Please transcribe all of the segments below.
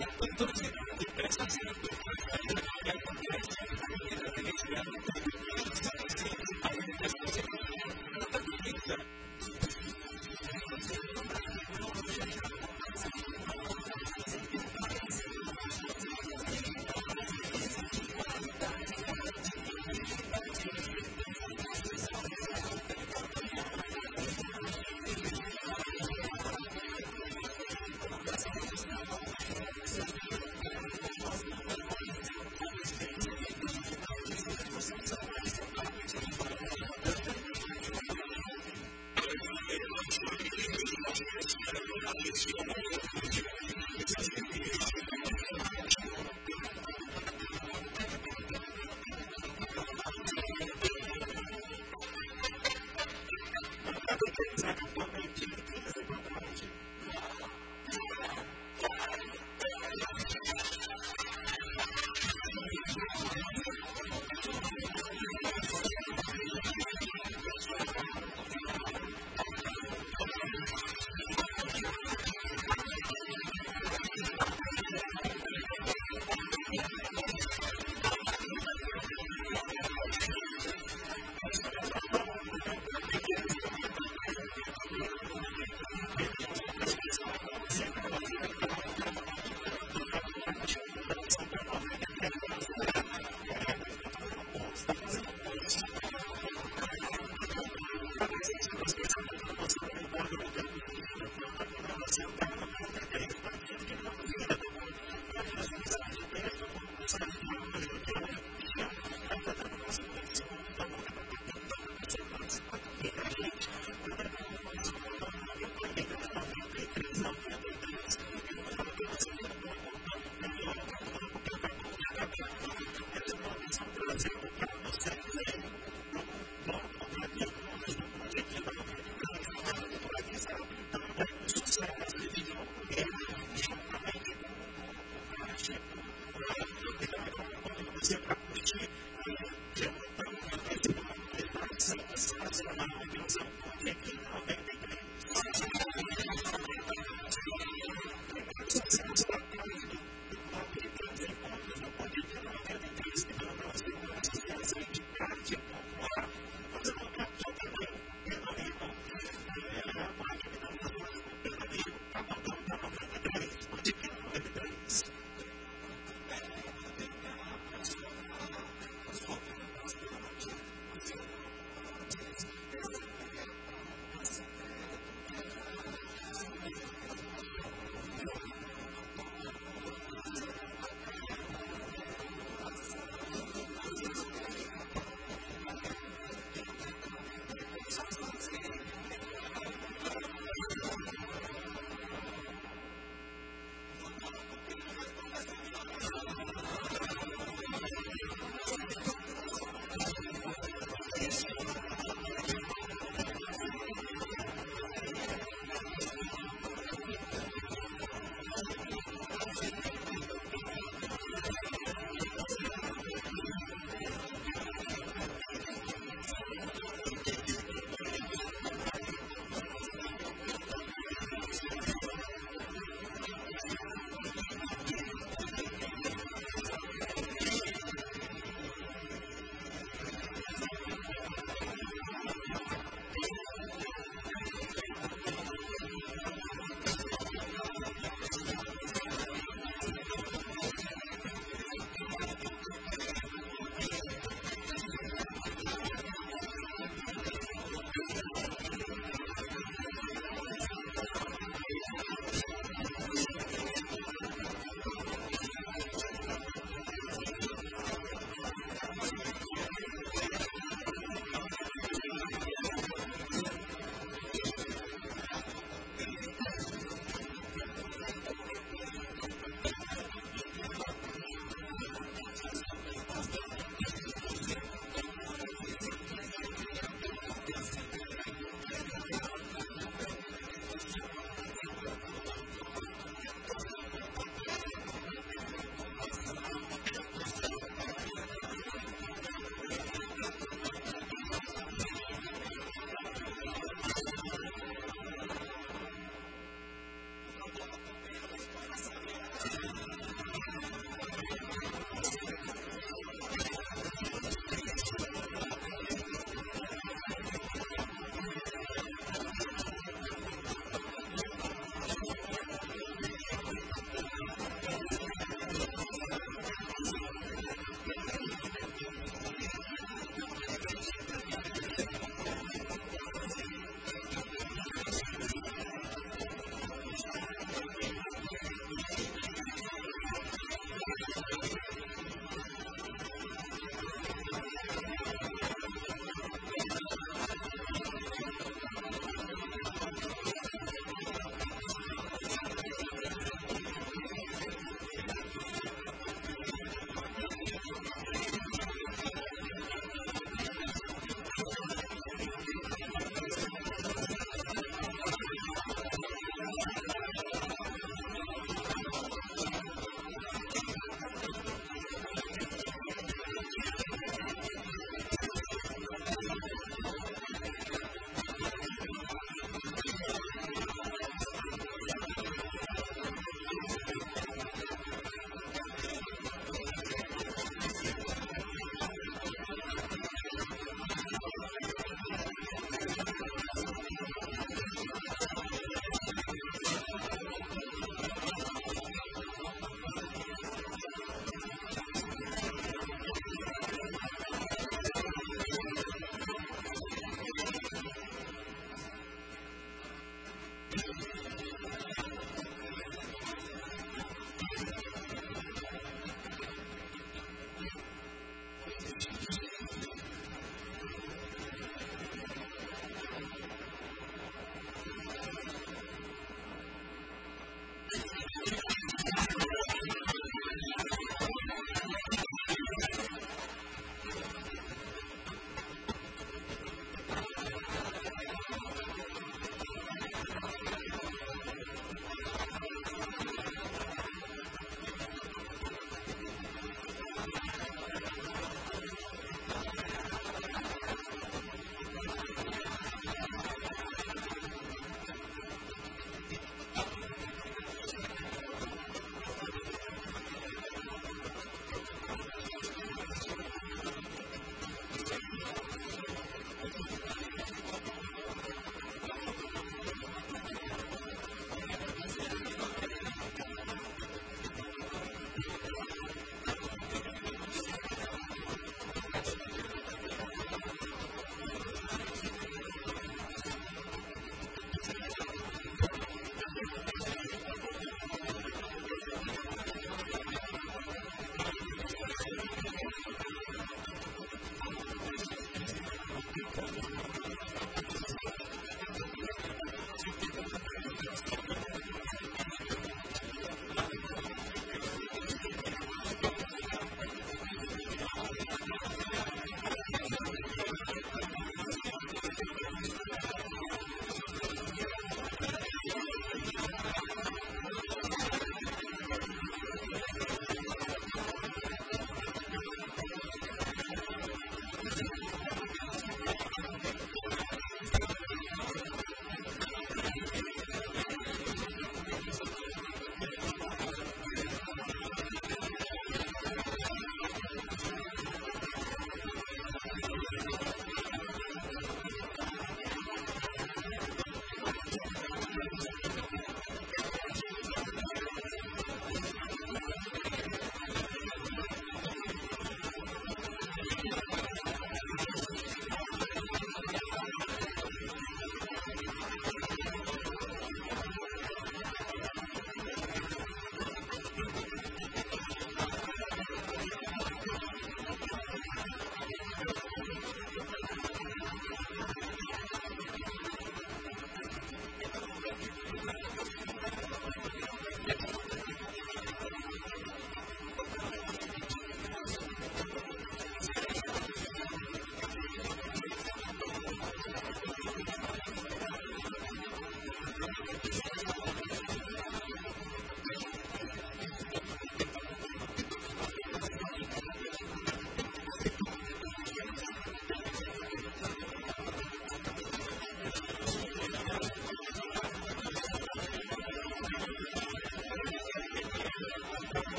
やっぱ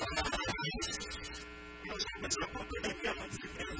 Thank you.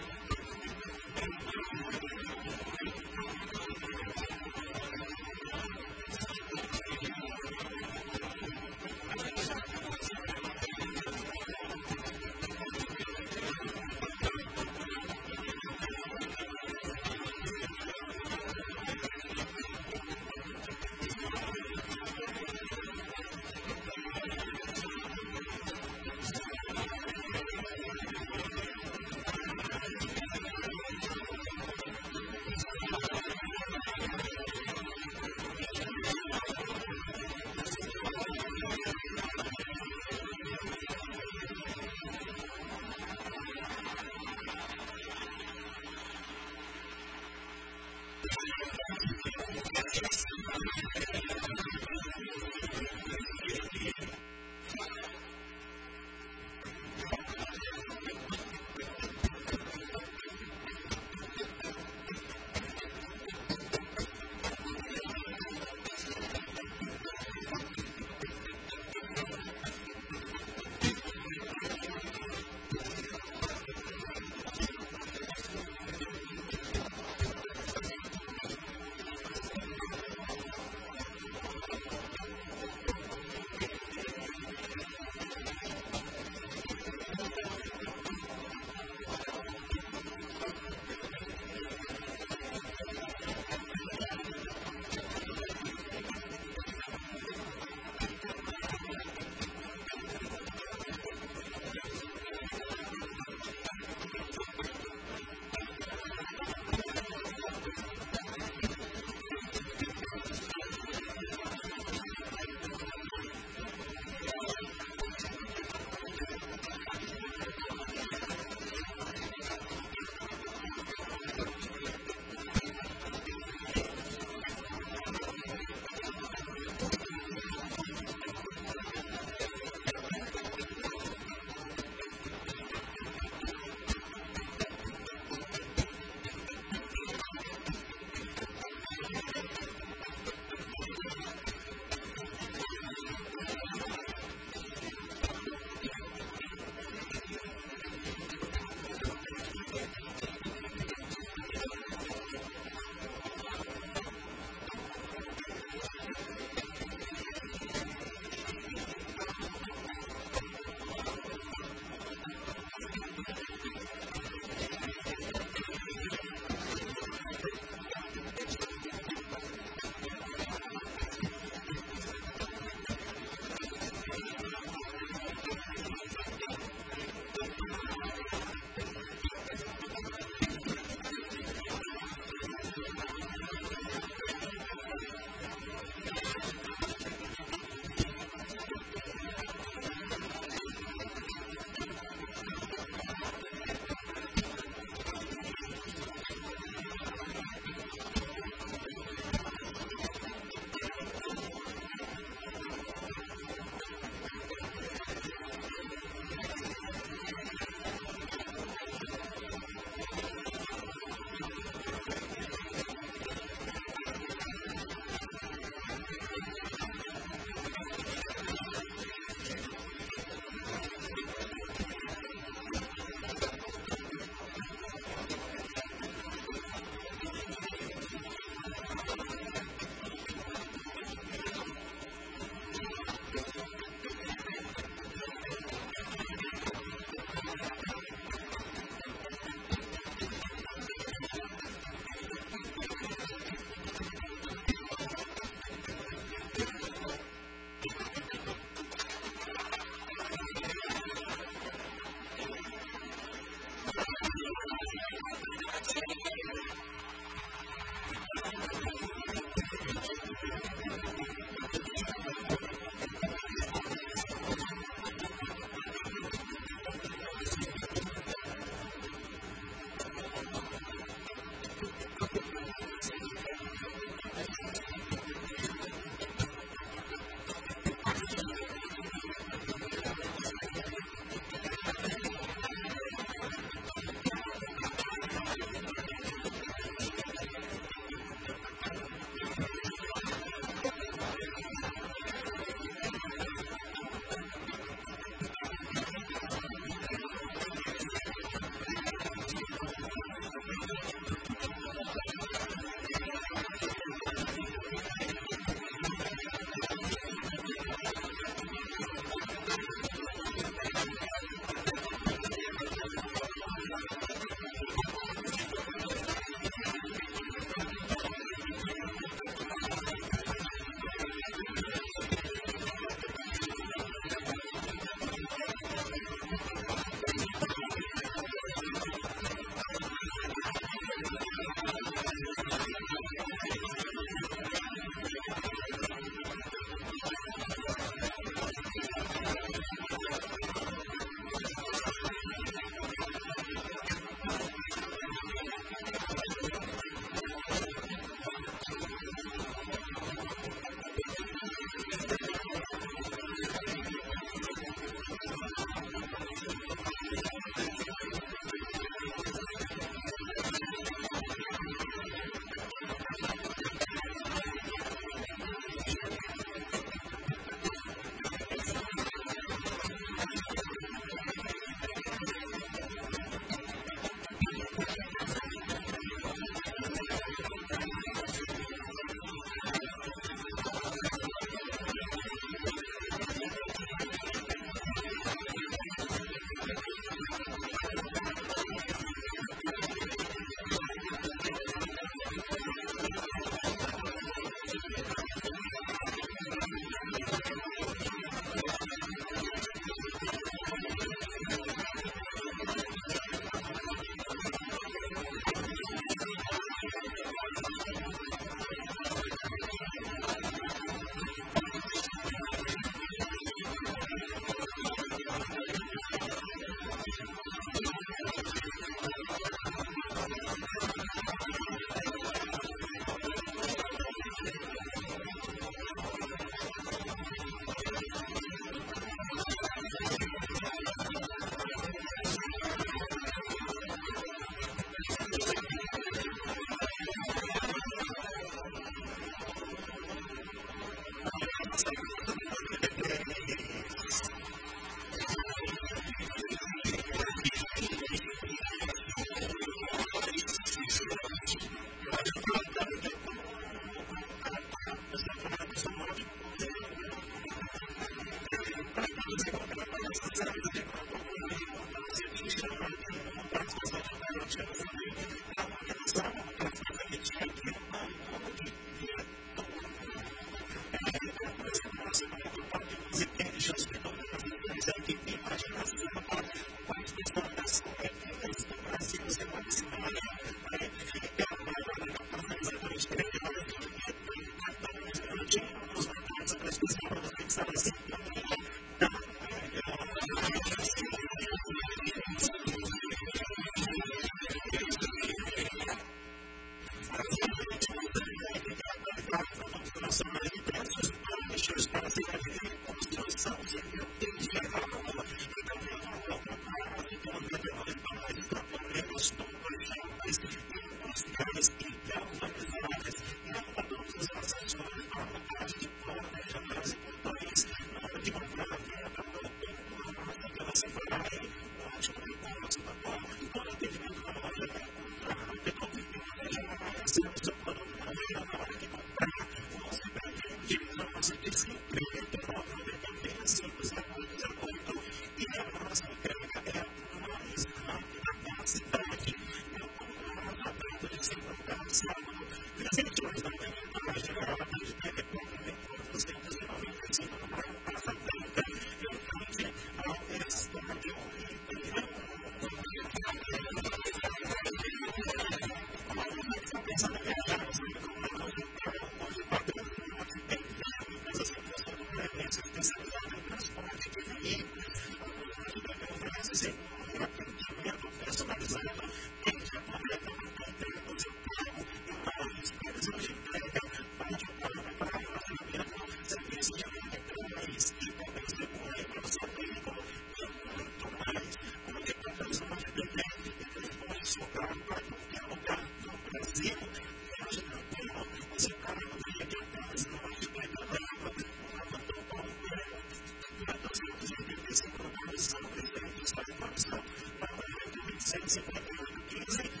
music.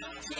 Yeah.